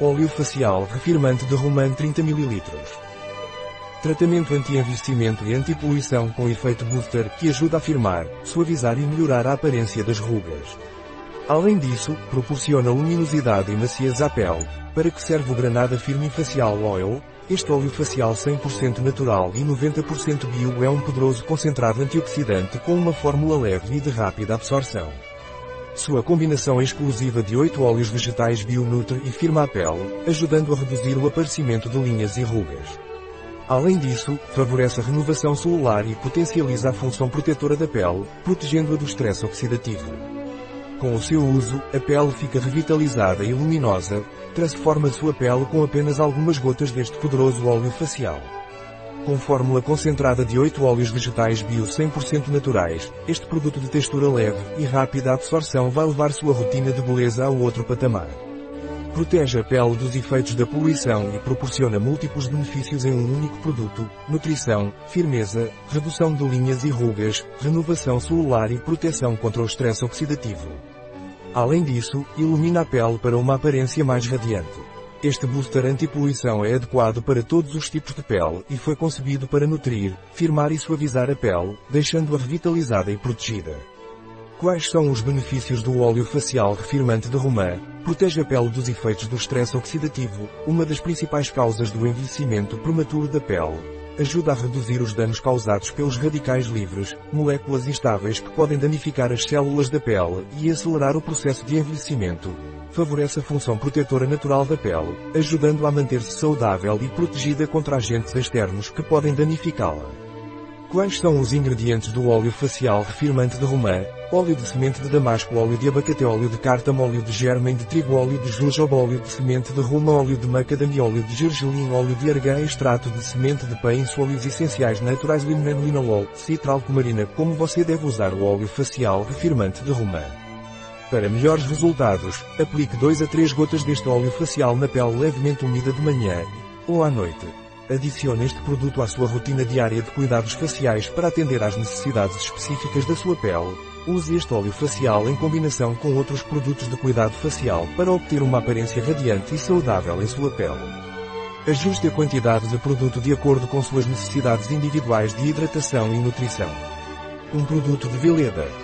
Óleo facial refirmante de Roman 30 ml. Tratamento anti-envelhecimento e anti-poluição com efeito booster que ajuda a firmar, suavizar e melhorar a aparência das rugas. Além disso, proporciona luminosidade e maciez à pele. Para que serve o Granada Firme Facial Oil? Este óleo facial 100% natural e 90% bio é um poderoso concentrado antioxidante com uma fórmula leve e de rápida absorção. Sua combinação exclusiva de 8 óleos vegetais Bionutre e firma a pele, ajudando a reduzir o aparecimento de linhas e rugas. Além disso, favorece a renovação celular e potencializa a função protetora da pele, protegendo-a do estresse oxidativo. Com o seu uso, a pele fica revitalizada e luminosa, transforma sua pele com apenas algumas gotas deste poderoso óleo facial. Com fórmula concentrada de 8 óleos vegetais bio 100% naturais, este produto de textura leve e rápida absorção vai levar sua rotina de beleza a outro patamar. Protege a pele dos efeitos da poluição e proporciona múltiplos benefícios em um único produto, nutrição, firmeza, redução de linhas e rugas, renovação celular e proteção contra o estresse oxidativo. Além disso, ilumina a pele para uma aparência mais radiante. Este booster anti-poluição é adequado para todos os tipos de pele e foi concebido para nutrir, firmar e suavizar a pele, deixando-a revitalizada e protegida. Quais são os benefícios do óleo facial refirmante de Romã? Protege a pele dos efeitos do estresse oxidativo, uma das principais causas do envelhecimento prematuro da pele. Ajuda a reduzir os danos causados pelos radicais livres, moléculas instáveis que podem danificar as células da pele e acelerar o processo de envelhecimento favorece a função protetora natural da pele, ajudando a manter-se saudável e protegida contra agentes externos que podem danificá-la. Quais são os ingredientes do óleo facial refirmante de romã? Óleo de semente de damasco, óleo de abacate, óleo de cártamo, óleo de germen de trigo, óleo de jojoba, óleo de semente de romã, óleo de macadamia, óleo de gergelim, óleo de argã, extrato de semente de pães, óleos essenciais naturais, limoneno, citral, cumarina. Como você deve usar o óleo facial refirmante de romã? Para melhores resultados, aplique 2 a 3 gotas deste óleo facial na pele levemente úmida de manhã ou à noite. Adicione este produto à sua rotina diária de cuidados faciais para atender às necessidades específicas da sua pele. Use este óleo facial em combinação com outros produtos de cuidado facial para obter uma aparência radiante e saudável em sua pele. Ajuste a quantidade de produto de acordo com suas necessidades individuais de hidratação e nutrição. Um produto de Veleda